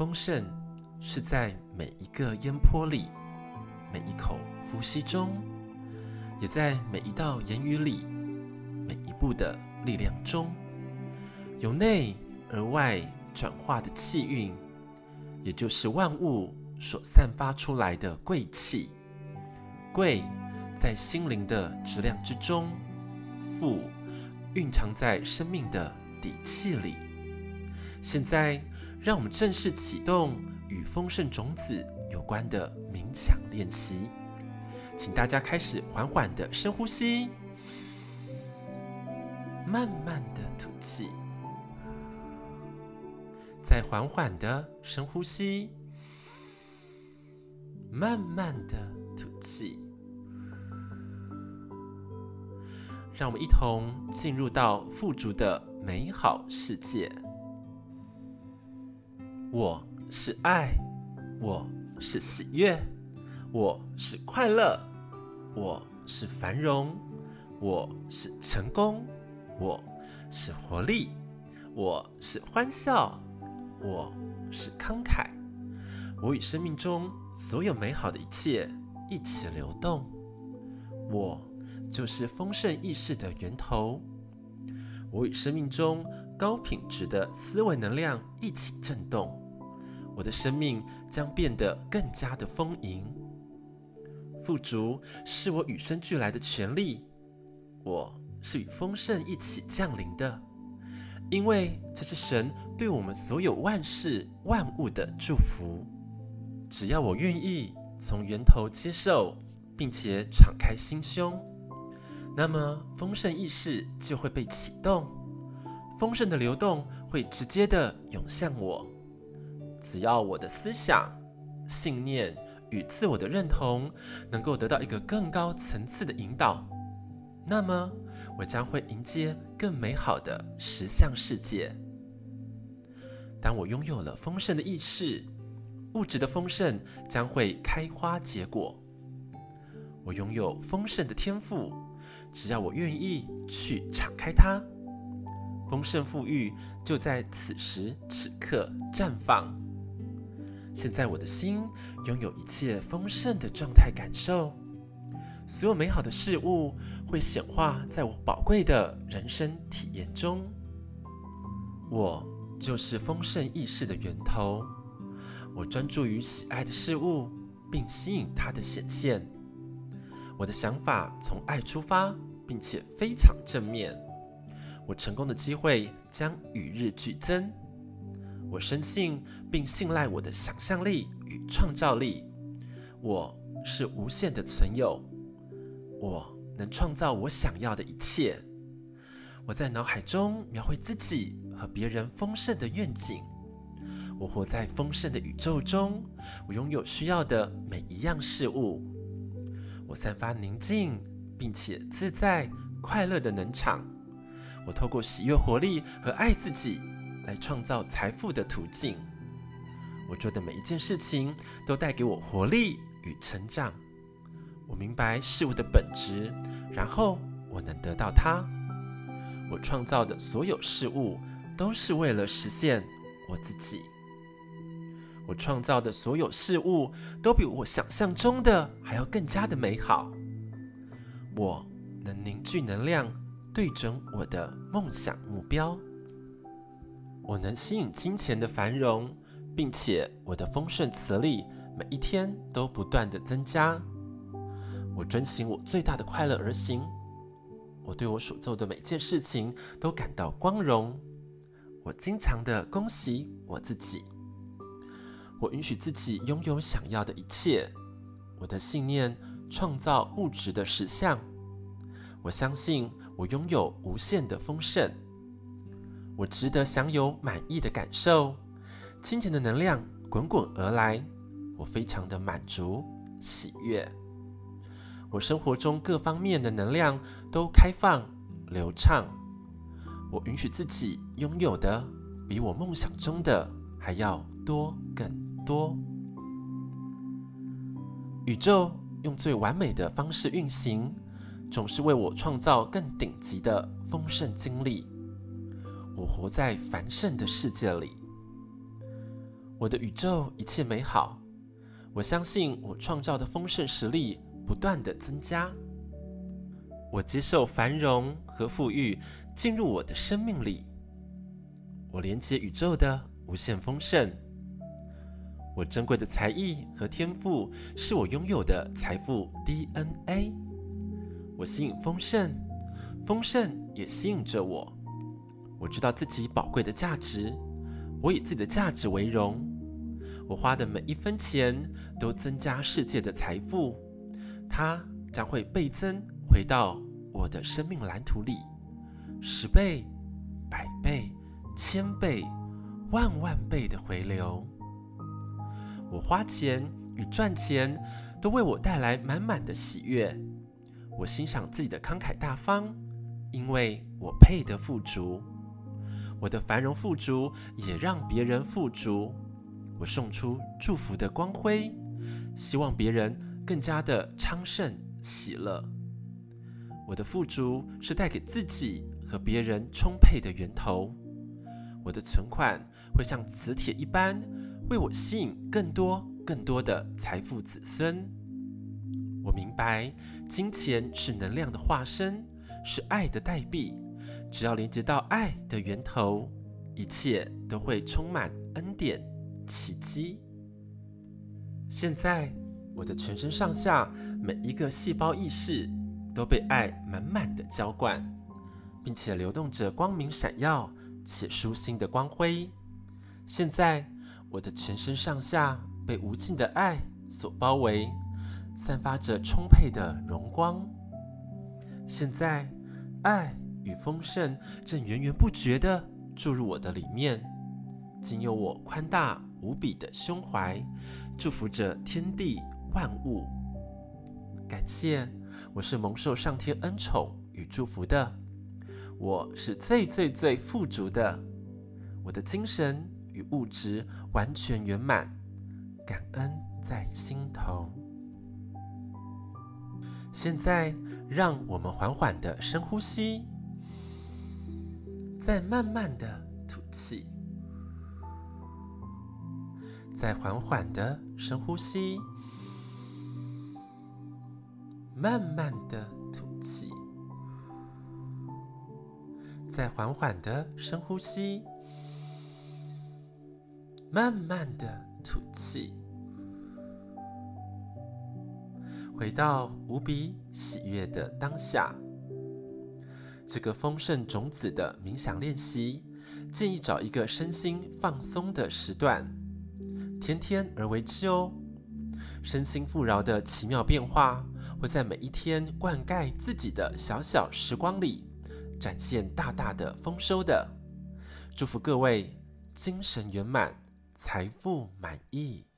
丰盛是在每一个烟波里，每一口呼吸中，也在每一道言语里，每一步的力量中，由内而外转化的气运，也就是万物所散发出来的贵气。贵在心灵的质量之中，富蕴藏在生命的底气里。现在，让我们正式启动与丰盛种子有关的冥想练习。请大家开始缓缓的深呼吸，慢慢的吐气，再缓缓的深呼吸，慢慢的吐气。让我们一同进入到富足的美好世界。我是爱，我是喜悦，我是快乐，我是繁荣，我是成功，我是活力，我是欢笑，我是慷慨。我与生命中所有美好的一切一起流动。我就是丰盛意识的源头。我与生命中高品质的思维能量一起震动。我的生命将变得更加的丰盈、富足，是我与生俱来的权利。我是与丰盛一起降临的，因为这是神对我们所有万事万物的祝福。只要我愿意从源头接受，并且敞开心胸，那么丰盛意识就会被启动，丰盛的流动会直接的涌向我。只要我的思想、信念与自我的认同能够得到一个更高层次的引导，那么我将会迎接更美好的实相世界。当我拥有了丰盛的意识，物质的丰盛将会开花结果。我拥有丰盛的天赋，只要我愿意去敞开它，丰盛富裕就在此时此刻绽放。现在我的心拥有一切丰盛的状态感受，所有美好的事物会显化在我宝贵的人生体验中。我就是丰盛意识的源头，我专注于喜爱的事物，并吸引它的显现。我的想法从爱出发，并且非常正面。我成功的机会将与日俱增。我深信并信赖我的想象力与创造力。我是无限的存有，我能创造我想要的一切。我在脑海中描绘自己和别人丰盛的愿景。我活在丰盛的宇宙中，我拥有需要的每一样事物。我散发宁静并且自在、快乐的能场。我透过喜悦、活力和爱自己。来创造财富的途径。我做的每一件事情都带给我活力与成长。我明白事物的本质，然后我能得到它。我创造的所有事物都是为了实现我自己。我创造的所有事物都比我想象中的还要更加的美好。我能凝聚能量，对准我的梦想目标。我能吸引金钱的繁荣，并且我的丰盛磁力每一天都不断的增加。我遵循我最大的快乐而行。我对我所做的每件事情都感到光荣。我经常的恭喜我自己。我允许自己拥有想要的一切。我的信念创造物质的实相。我相信我拥有无限的丰盛。我值得享有满意的感受，金钱的能量滚滚而来，我非常的满足喜悦。我生活中各方面的能量都开放流畅，我允许自己拥有的比我梦想中的还要多更多。宇宙用最完美的方式运行，总是为我创造更顶级的丰盛经历。我活在繁盛的世界里，我的宇宙一切美好。我相信我创造的丰盛实力不断的增加。我接受繁荣和富裕进入我的生命里。我连接宇宙的无限丰盛。我珍贵的才艺和天赋是我拥有的财富 DNA。我吸引丰盛，丰盛也吸引着我。我知道自己宝贵的价值，我以自己的价值为荣。我花的每一分钱都增加世界的财富，它将会倍增回到我的生命蓝图里，十倍、百倍、千倍、万万倍的回流。我花钱与赚钱都为我带来满满的喜悦。我欣赏自己的慷慨大方，因为我配得富足。我的繁荣富足也让别人富足。我送出祝福的光辉，希望别人更加的昌盛喜乐。我的富足是带给自己和别人充沛的源头。我的存款会像磁铁一般，为我吸引更多更多的财富子孙。我明白，金钱是能量的化身，是爱的代币。只要连接到爱的源头，一切都会充满恩典。奇迹！现在，我的全身上下每一个细胞意识都被爱满满的浇灌，并且流动着光明闪耀且舒心的光辉。现在，我的全身上下被无尽的爱所包围，散发着充沛的荣光。现在，爱与丰盛正源源不绝地注入我的里面，仅有我宽大。无比的胸怀，祝福着天地万物。感谢，我是蒙受上天恩宠与祝福的，我是最最最富足的，我的精神与物质完全圆满，感恩在心头。现在，让我们缓缓的深呼吸，再慢慢的吐气。再缓缓的深呼吸，慢慢的吐气。再缓缓的深呼吸，慢慢的吐气。回到无比喜悦的当下。这个丰盛种子的冥想练习，建议找一个身心放松的时段。天天而为之哦，身心富饶的奇妙变化会在每一天灌溉自己的小小时光里，展现大大的丰收的。祝福各位精神圆满，财富满意。